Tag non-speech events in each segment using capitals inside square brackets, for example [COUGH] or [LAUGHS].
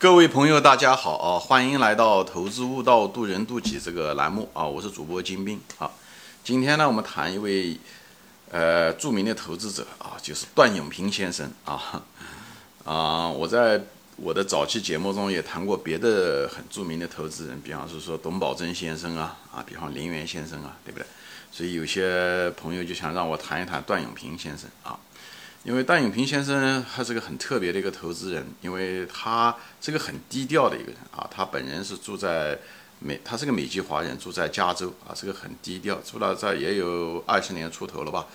各位朋友，大家好啊！欢迎来到《投资悟道，渡人渡己》这个栏目啊！我是主播金兵啊。今天呢，我们谈一位呃著名的投资者啊，就是段永平先生啊啊！我在我的早期节目中也谈过别的很著名的投资人，比方是说董宝珍先生啊啊，比方林园先生啊，对不对？所以有些朋友就想让我谈一谈段永平先生啊。因为段永平先生他是个很特别的一个投资人，因为他是个很低调的一个人啊。他本人是住在美，他是个美籍华人，住在加州啊，是个很低调，住了这也有二十年出头了吧，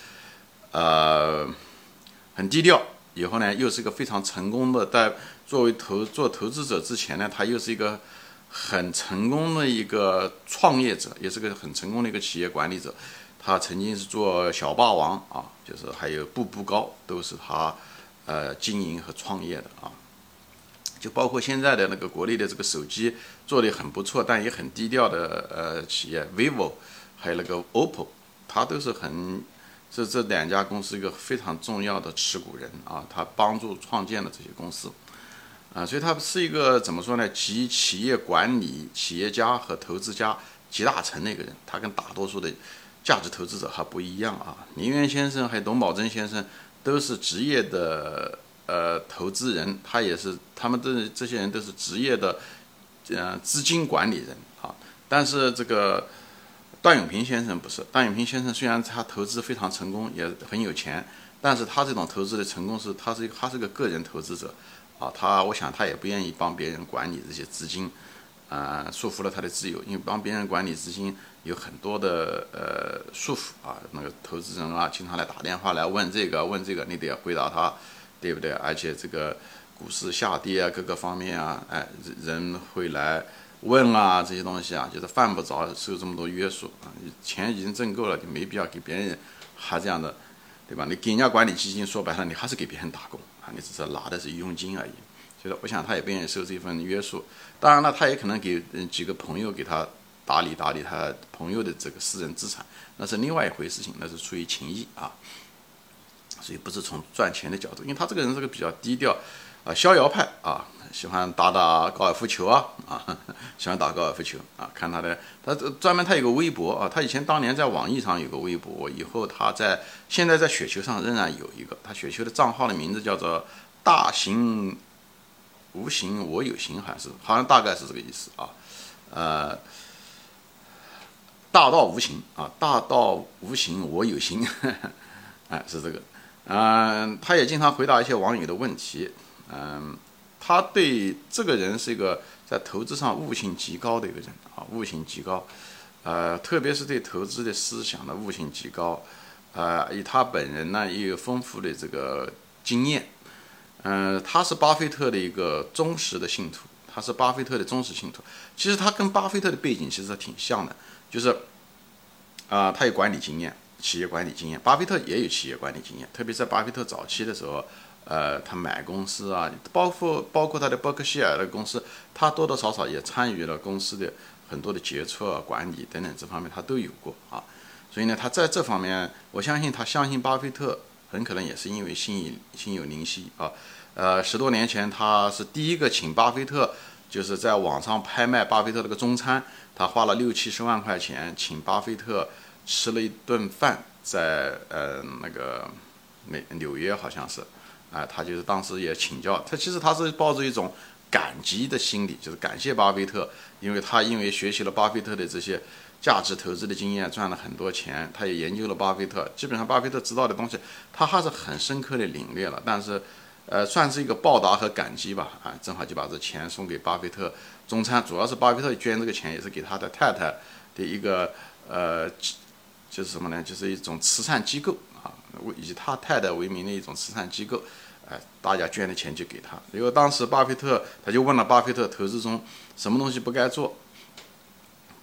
呃，很低调。以后呢，又是一个非常成功的，在作为投做投资者之前呢，他又是一个很成功的一个创业者，也是个很成功的一个企业管理者。他曾经是做小霸王啊，就是还有步步高，都是他呃经营和创业的啊。就包括现在的那个国内的这个手机做的很不错，但也很低调的呃企业，vivo，还有那个 OPPO，他都是很这这两家公司一个非常重要的持股人啊，他帮助创建了这些公司啊，所以他是一个怎么说呢？集企业管理、企业家和投资家集大成的一个人，他跟大多数的。价值投资者还不一样啊，林园先生还有董宝珍先生都是职业的呃投资人，他也是，他们这这些人都是职业的，呃资金管理人啊。但是这个段永平先生不是，段永平先生虽然他投资非常成功，也很有钱，但是他这种投资的成功是，他是一个他是个个人投资者啊，他我想他也不愿意帮别人管理这些资金。啊，束缚了他的自由，因为帮别人管理资金有很多的呃束缚啊。那个投资人啊，经常来打电话来问这个问这个，你得回答他，对不对？而且这个股市下跌啊，各个方面啊，哎，人会来问啊，这些东西啊，就是犯不着受这么多约束啊。钱已经挣够了，就没必要给别人还这样的，对吧？你给人家管理基金，说白了，你还是给别人打工啊，你只是拿的是佣金而已。就是我想他也不愿意受这份约束，当然了，他也可能给几个朋友给他打理打理他朋友的这个私人资产，那是另外一回事情，那是出于情谊啊，所以不是从赚钱的角度，因为他这个人是个比较低调啊，逍遥派啊，喜欢打打高尔夫球啊啊，[LAUGHS] 喜欢打高尔夫球啊，看他的，他专门他有个微博啊，他以前当年在网易上有个微博，以后他在现在在雪球上仍然有一个，他雪球的账号的名字叫做大型。无形我有形，还是好像大概是这个意思啊，呃，大道无形啊，大道无形我有形，[LAUGHS] 哎，是这个，嗯，他也经常回答一些网友的问题，嗯，他对这个人是一个在投资上悟性极高的一个人啊，悟性极高，呃，特别是对投资的思想的悟性极高，呃，以他本人呢也有丰富的这个经验。嗯，他是巴菲特的一个忠实的信徒，他是巴菲特的忠实信徒。其实他跟巴菲特的背景其实挺像的，就是啊，他有管理经验，企业管理经验。巴菲特也有企业管理经验，特别在巴菲特早期的时候，呃，他买公司啊，包括包括他的伯克希尔的公司，他多多少少也参与了公司的很多的决策管理等等这方面，他都有过啊。所以呢，他在这方面，我相信他相信巴菲特。很可能也是因为心有心有灵犀啊，呃，十多年前他是第一个请巴菲特，就是在网上拍卖巴菲特那个中餐，他花了六七十万块钱请巴菲特吃了一顿饭，在呃那个美纽约好像是，啊，他就是当时也请教他，其实他是抱着一种感激的心理，就是感谢巴菲特，因为他因为学习了巴菲特的这些。价值投资的经验赚了很多钱，他也研究了巴菲特，基本上巴菲特知道的东西，他还是很深刻的领略了。但是，呃，算是一个报答和感激吧，啊，正好就把这钱送给巴菲特中餐，主要是巴菲特捐这个钱也是给他的太太的一个呃，就是什么呢？就是一种慈善机构啊，以他太太为名的一种慈善机构，哎，大家捐的钱就给他。因为当时巴菲特他就问了巴菲特投资中什么东西不该做，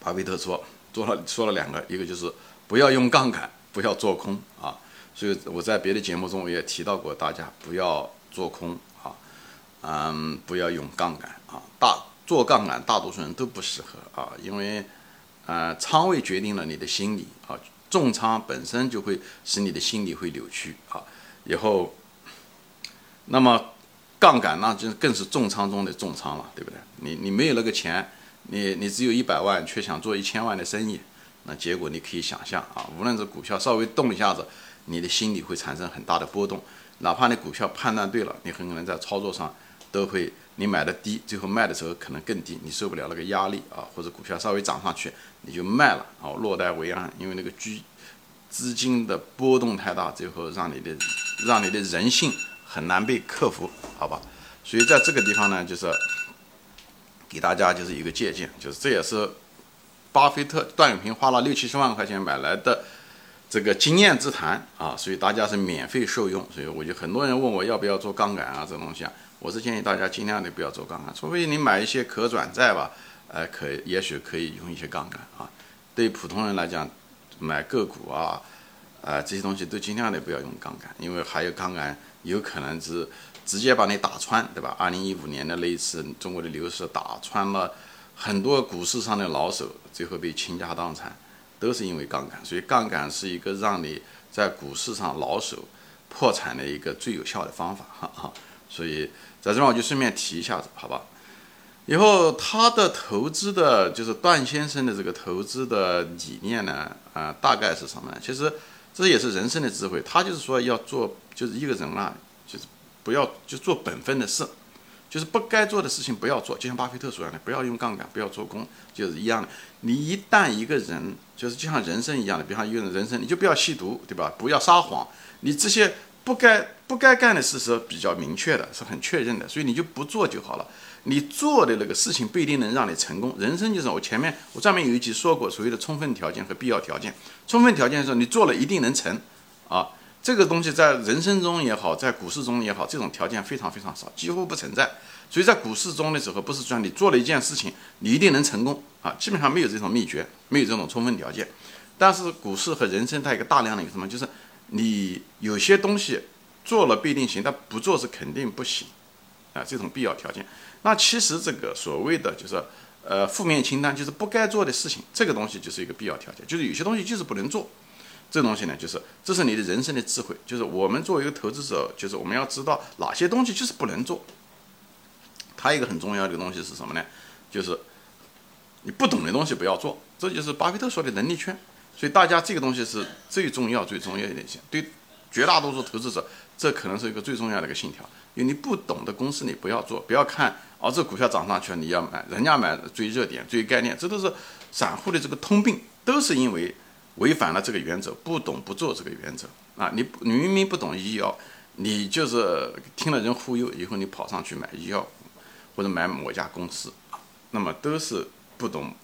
巴菲特说。做了说了两个，一个就是不要用杠杆，不要做空啊。所以我在别的节目中我也提到过，大家不要做空啊，嗯，不要用杠杆啊。大做杠杆，大多数人都不适合啊，因为呃，仓位决定了你的心理啊，重仓本身就会使你的心理会扭曲啊。以后，那么杠杆那就更是重仓中的重仓了，对不对？你你没有那个钱，你你只有一百万，却想做一千万的生意，那结果你可以想象啊。无论是股票稍微动一下子，你的心理会产生很大的波动。哪怕你股票判断对了，你很可能在操作上都会，你买的低，最后卖的时候可能更低，你受不了那个压力啊，或者股票稍微涨上去，你就卖了，哦，落袋为安，因为那个居资金的波动太大，最后让你的让你的人性很难被克服，好吧？所以在这个地方呢，就是给大家就是一个借鉴，就是这也是巴菲特段永平花了六七十万块钱买来的。这个经验之谈啊，所以大家是免费受用，所以我就很多人问我要不要做杠杆啊，这东西啊，我是建议大家尽量的不要做杠杆，除非你买一些可转债吧，呃，可也许可以用一些杠杆啊。对普通人来讲，买个股啊，啊这些东西都尽量的不要用杠杆，因为还有杠杆有可能是直接把你打穿，对吧？二零一五年的那一次中国的牛市打穿了很多股市上的老手，最后被倾家荡产。都是因为杠杆，所以杠杆是一个让你在股市上老手破产的一个最有效的方法，哈哈。所以在这边我就顺便提一下子，好吧？以后他的投资的，就是段先生的这个投资的理念呢，啊，大概是什么呢？其实这也是人生的智慧。他就是说要做，就是一个人啊，就是不要就做本分的事。就是不该做的事情不要做，就像巴菲特说的，不要用杠杆，不要做空，就是一样的。你一旦一个人，就是就像人生一样的，比方一个人人生，你就不要吸毒，对吧？不要撒谎，你这些不该不该干的事是比较明确的，是很确认的，所以你就不做就好了。你做的那个事情不一定能让你成功。人生就是我前面我专门有一集说过所谓的充分条件和必要条件。充分条件是你做了一定能成，啊。这个东西在人生中也好，在股市中也好，这种条件非常非常少，几乎不存在。所以在股市中的时候，不是说你做了一件事情，你一定能成功啊，基本上没有这种秘诀，没有这种充分条件。但是股市和人生它一个大量的一个什么，就是你有些东西做了不一定行，但不做是肯定不行啊，这种必要条件。那其实这个所谓的就是呃负面清单，就是不该做的事情，这个东西就是一个必要条件，就是有些东西就是不能做。这东西呢，就是这是你的人生的智慧，就是我们作为一个投资者，就是我们要知道哪些东西就是不能做。还有一个很重要的东西是什么呢？就是你不懂的东西不要做，这就是巴菲特说的能力圈。所以大家这个东西是最重要、最重要一点。对绝大多数投资者，这可能是一个最重要的一个信条。因为你不懂的公司你不要做，不要看哦，这股票涨上去了你要买，人家买追热点、追概念，这都是散户的这个通病，都是因为。违反了这个原则，不懂不做这个原则啊！你你明明不懂医药，你就是听了人忽悠，以后你跑上去买医药，或者买某家公司，那么都是不懂，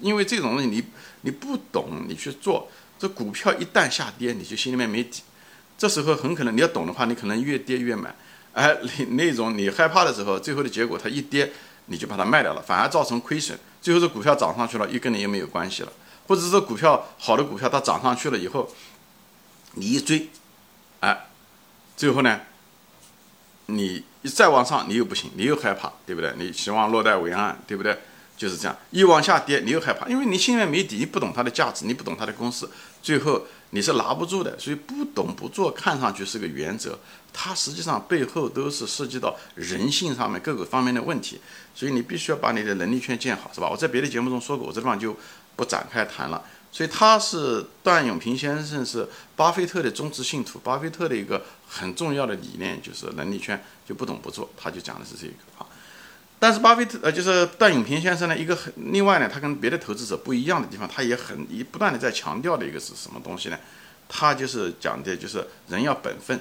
因为这种东西你你不懂，你去做，这股票一旦下跌，你就心里面没底，这时候很可能你要懂的话，你可能越跌越买，哎，那那种你害怕的时候，最后的结果它一跌，你就把它卖掉了，反而造成亏损，最后这股票涨上去了，又跟你又没有关系了。或者是股票好的股票，它涨上去了以后，你一追，哎，最后呢，你再往上你又不行，你又害怕，对不对？你希望落袋为安，对不对？就是这样，一往下跌你又害怕，因为你心里面没底，你不懂它的价值，你不懂它的公式，最后你是拿不住的。所以不懂不做，看上去是个原则，它实际上背后都是涉及到人性上面各个方面的问题。所以你必须要把你的能力圈建好，是吧？我在别的节目中说过，我这地方就。不展开谈了，所以他是段永平先生是巴菲特的忠实信徒。巴菲特的一个很重要的理念就是能力圈，就不懂不做，他就讲的是这个啊。但是巴菲特呃，就是段永平先生呢，一个很另外呢，他跟别的投资者不一样的地方，他也很一不断的在强调的一个是什么东西呢？他就是讲的就是人要本分。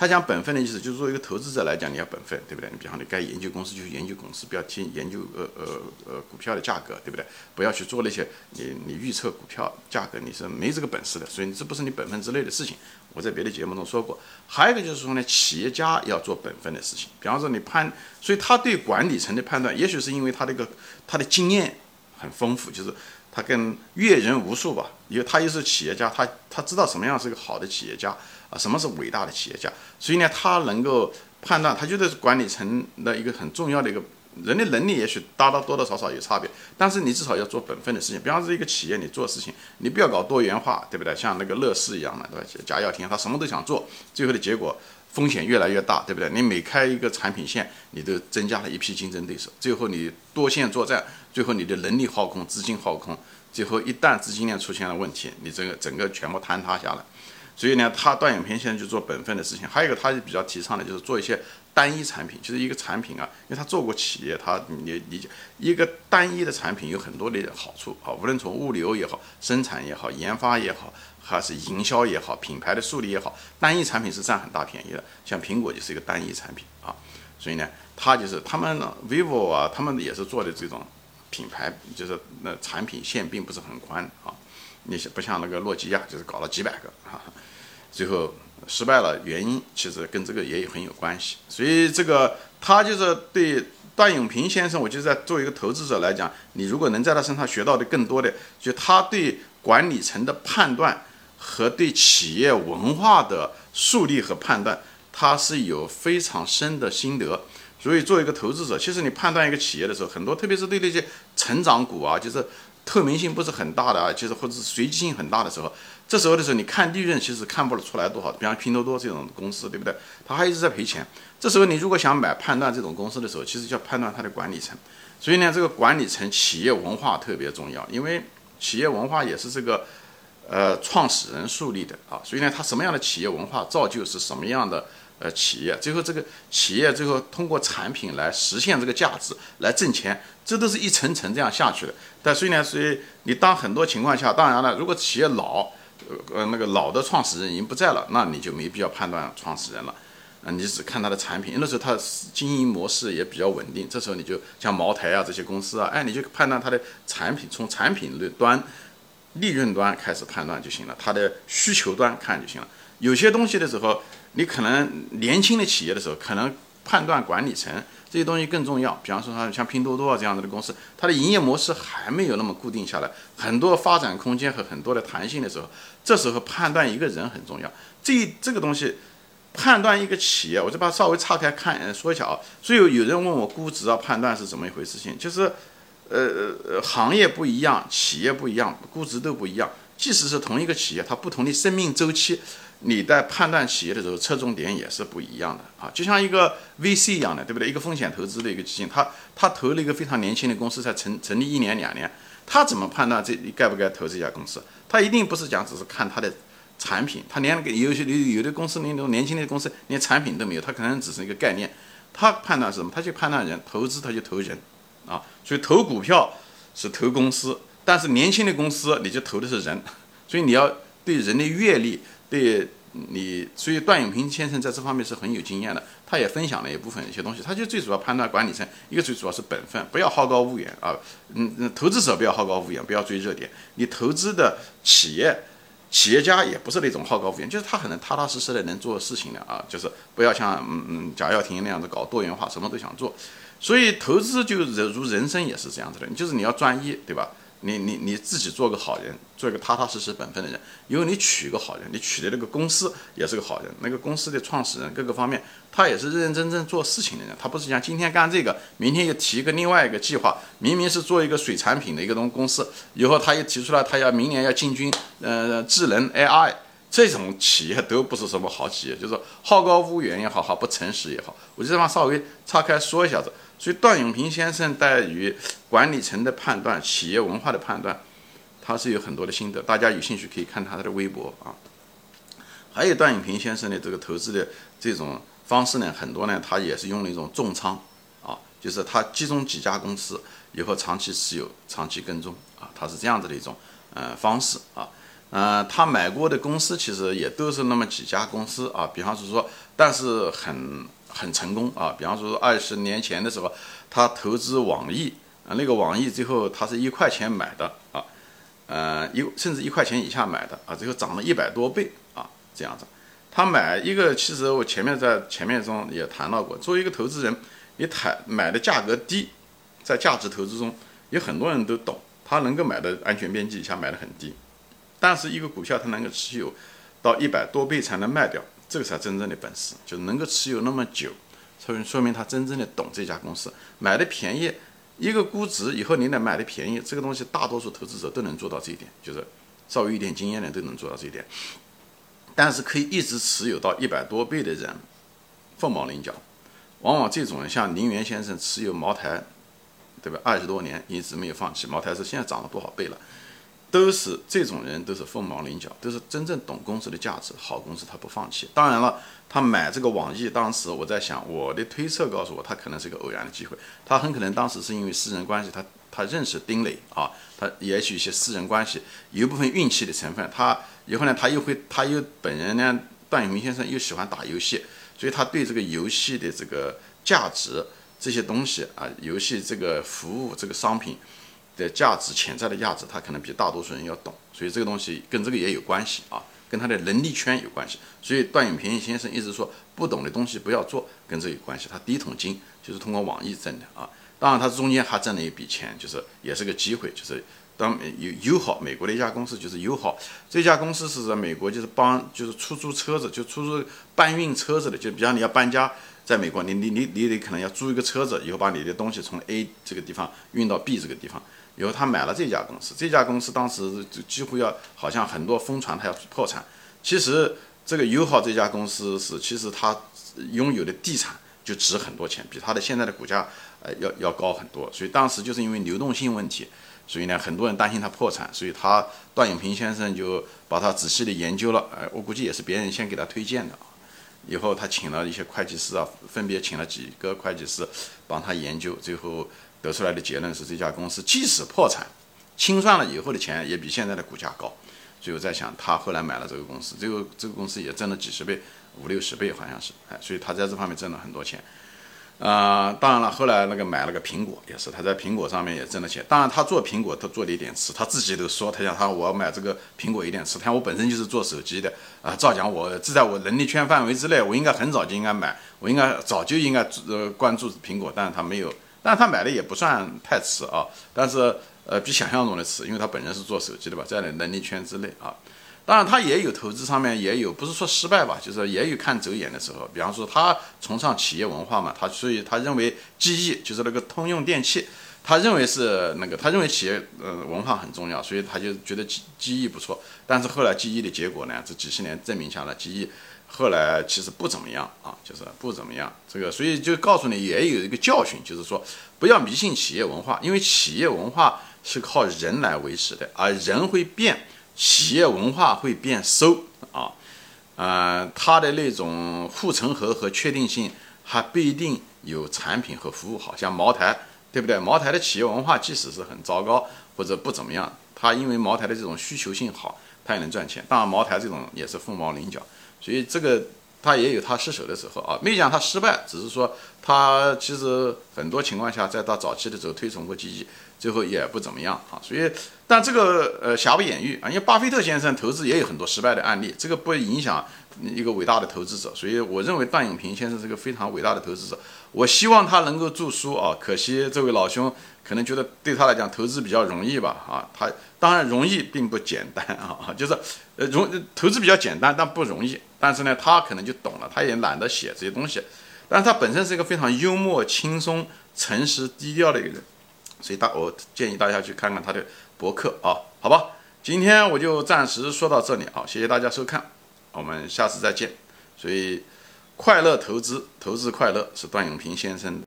他讲本分的意思，就是作为一个投资者来讲，你要本分，对不对？你比方你该研究公司就去研究公司，不要听研究呃呃呃股票的价格，对不对？不要去做那些你你预测股票价格，你是没这个本事的，所以这不是你本分之类的事情。我在别的节目中说过。还有一个就是说呢，企业家要做本分的事情。比方说你判，所以他对管理层的判断，也许是因为他这个他的经验很丰富，就是他跟阅人无数吧，因为他又是企业家，他他知道什么样是个好的企业家。啊，什么是伟大的企业家？所以呢，他能够判断，他就是管理层的一个很重要的一个人的能力，也许大到多多少少有差别，但是你至少要做本分的事情。比方说，一个企业你做事情，你不要搞多元化，对不对？像那个乐视一样的，对吧？贾跃亭他什么都想做，最后的结果，风险越来越大，对不对？你每开一个产品线，你都增加了一批竞争对手，最后你多线作战，最后你的能力耗空，资金耗空，最后一旦资金链出现了问题，你这个整个全部坍塌下来。所以呢，他段永平现在就做本分的事情。还有一个，他就比较提倡的就是做一些单一产品，就是一个产品啊，因为他做过企业，他你理解一个单一的产品有很多的好处啊，无论从物流也好，生产也好，研发也好，还是营销也好，品牌的树立也好，单一产品是占很大便宜的。像苹果就是一个单一产品啊，所以呢，他就是他们 vivo 啊，他们也是做的这种品牌，就是那产品线并不是很宽啊，那些不像那个诺基亚，就是搞了几百个啊。最后失败了，原因其实跟这个也有很有关系。所以这个他就是对段永平先生，我就在作为一个投资者来讲，你如果能在他身上学到的更多的，就他对管理层的判断和对企业文化的树立和判断，他是有非常深的心得。所以作为一个投资者，其实你判断一个企业的时候，很多特别是对那些成长股啊，就是透明性不是很大的啊，就是或者是随机性很大的时候。这时候的时候，你看利润其实看不出来多少，比方拼多多这种公司，对不对？它还一直在赔钱。这时候你如果想买判断这种公司的时候，其实就要判断它的管理层。所以呢，这个管理层企业文化特别重要，因为企业文化也是这个呃创始人树立的啊。所以呢，它什么样的企业文化造就是什么样的呃企业，最后这个企业最后通过产品来实现这个价值来挣钱，这都是一层层这样下去的。但所以呢，所以你当很多情况下，当然了，如果企业老。呃，那个老的创始人已经不在了，那你就没必要判断创始人了，啊，你只看他的产品，那时候他经营模式也比较稳定，这时候你就像茅台啊这些公司啊，哎，你就判断它的产品，从产品的端、利润端开始判断就行了，它的需求端看就行了。有些东西的时候，你可能年轻的企业的时候，可能判断管理层。这些东西更重要，比方说它像拼多多啊这样子的公司，它的营业模式还没有那么固定下来，很多发展空间和很多的弹性的时候，这时候判断一个人很重要。这这个东西判断一个企业，我就把它稍微岔开看说一下啊。所以有人问我估值啊判断是怎么一回事？情就是，呃呃行业不一样，企业不一样，估值都不一样。即使是同一个企业，它不同的生命周期。你在判断企业的时候，侧重点也是不一样的啊，就像一个 VC 一样的，对不对？一个风险投资的一个基金，他他投了一个非常年轻的公司，才成成立一年两年，他怎么判断这该不该投这家公司？他一定不是讲只是看他的产品，他连有些有有的公司那种年轻的公司连产品都没有，他可能只是一个概念。他判断是什么？他就判断人，投资他就投人啊。所以投股票是投公司，但是年轻的公司你就投的是人，所以你要对人的阅历。对你，所以段永平先生在这方面是很有经验的。他也分享了一部分一些东西，他就最主要判断管理层，一个最主要是本分，不要好高骛远啊。嗯嗯，投资者不要好高骛远，不要追热点。你投资的企业，企业家也不是那种好高骛远，就是他很能踏踏实实的能做事情的啊。就是不要像嗯嗯贾跃亭那样子搞多元化，什么都想做。所以投资就如人生也是这样子的，就是你要专一，对吧？你你你自己做个好人，做一个踏踏实实本分的人。因为你娶个好人，你娶的那个公司也是个好人，那个公司的创始人各个方面，他也是认认真真做事情的人。他不是像今天干这个，明天又提一个另外一个计划。明明是做一个水产品的一个东公司，以后他又提出来，他要明年要进军呃智能 AI，这种企业都不是什么好企业，就是好高骛远也好，好不诚实也好。我就这方稍微岔开说一下子。所以段永平先生对于管理层的判断、企业文化的判断，他是有很多的心得。大家有兴趣可以看他的微博啊。还有段永平先生的这个投资的这种方式呢，很多呢，他也是用了一种重仓啊，就是他集中几家公司以后长期持有、长期跟踪啊，他是这样子的一种呃方式啊。呃，他买过的公司其实也都是那么几家公司啊，比方是说，但是很。很成功啊！比方说，二十年前的时候，他投资网易啊，那个网易最后他是一块钱买的啊，呃，一甚至一块钱以下买的啊，最后涨了一百多倍啊，这样子。他买一个，其实我前面在前面中也谈到过，作为一个投资人，你谈买的价格低，在价值投资中，有很多人都懂，他能够买的安全边际以下买的很低，但是一个股票它能够持有到一百多倍才能卖掉。这个才真正的本事，就能够持有那么久，说明说明他真正的懂这家公司，买的便宜，一个估值以后你得买的便宜，这个东西大多数投资者都能做到这一点，就是稍微一点经验的都能做到这一点。但是可以一直持有到一百多倍的人，凤毛麟角。往往这种人像林园先生持有茅台，对吧？二十多年一直没有放弃。茅台是现在涨了多少倍了？都是这种人，都是凤毛麟角，都是真正懂公司的价值，好公司他不放弃。当然了，他买这个网易，当时我在想，我的推测告诉我，他可能是个偶然的机会，他很可能当时是因为私人关系，他他认识丁磊啊，他也许一些私人关系，有一部分运气的成分。他以后呢，他又会，他又本人呢，段永平先生又喜欢打游戏，所以他对这个游戏的这个价值这些东西啊，游戏这个服务这个商品。的价值潜在的价值，他可能比大多数人要懂，所以这个东西跟这个也有关系啊，跟他的能力圈有关系。所以段永平先生一直说，不懂的东西不要做，跟这有关系。他第一桶金就是通过网易挣的啊，当然他中间还挣了一笔钱，就是也是个机会，就是当有友好美国的一家公司，就是友好这家公司是在美国，就是帮就是出租车子，就出租搬运车子的，就比方你要搬家。在美国，你你你你得可能要租一个车子，以后把你的东西从 A 这个地方运到 B 这个地方。以后他买了这家公司，这家公司当时就几乎要好像很多疯传他要破产。其实这个友好这家公司是，其实他拥有的地产就值很多钱，比他的现在的股价呃要要高很多。所以当时就是因为流动性问题，所以呢很多人担心他破产，所以他段永平先生就把他仔细的研究了。呃，我估计也是别人先给他推荐的啊。以后他请了一些会计师啊，分别请了几个会计师帮他研究，最后得出来的结论是这家公司即使破产，清算了以后的钱也比现在的股价高。所以我在想，他后来买了这个公司，这个这个公司也挣了几十倍、五六十倍好像是，哎，所以他在这方面挣了很多钱。啊，当然了，后来那个买了个苹果，也是他在苹果上面也挣了钱。当然，他做苹果，他做了一点吃，他自己都说，他讲他我买这个苹果有点吃。他我本身就是做手机的啊，照讲我这在我能力圈范围之内，我应该很早就应该买，我应该早就应该呃关注苹果，但是他没有，但是他买的也不算太迟啊，但是呃比想象中的迟，因为他本人是做手机的吧，在能力圈之内啊。当然，他也有投资上面也有，不是说失败吧，就是也有看走眼的时候。比方说，他崇尚企业文化嘛，他所以他认为记忆就是那个通用电器，他认为是那个，他认为企业呃文化很重要，所以他就觉得记记忆不错。但是后来记忆的结果呢，这几十年证明下来，记忆后来其实不怎么样啊，就是不怎么样。这个所以就告诉你，也有一个教训，就是说不要迷信企业文化，因为企业文化是靠人来维持的，而人会变。企业文化会变馊啊，呃，它的那种护城河和确定性还不一定有产品和服务好，像茅台，对不对？茅台的企业文化即使是很糟糕或者不怎么样，它因为茅台的这种需求性好，它也能赚钱。当然，茅台这种也是凤毛麟角，所以这个它也有它失手的时候啊。没讲它失败，只是说它其实很多情况下在到早期的时候推崇过记忆。最后也不怎么样啊，所以但这个呃瑕不掩瑜啊，因为巴菲特先生投资也有很多失败的案例，这个不影响一个伟大的投资者，所以我认为段永平先生是个非常伟大的投资者，我希望他能够著书啊，可惜这位老兄可能觉得对他来讲投资比较容易吧啊，他当然容易并不简单 [LAUGHS] 啊，就是呃容投资比较简单但不容易，但是呢他可能就懂了，他也懒得写这些东西，但是他本身是一个非常幽默、轻松、诚实、低调的一个人。所以大我建议大家去看看他的博客啊，好吧，今天我就暂时说到这里啊，谢谢大家收看，我们下次再见。所以快乐投资，投资快乐是段永平先生。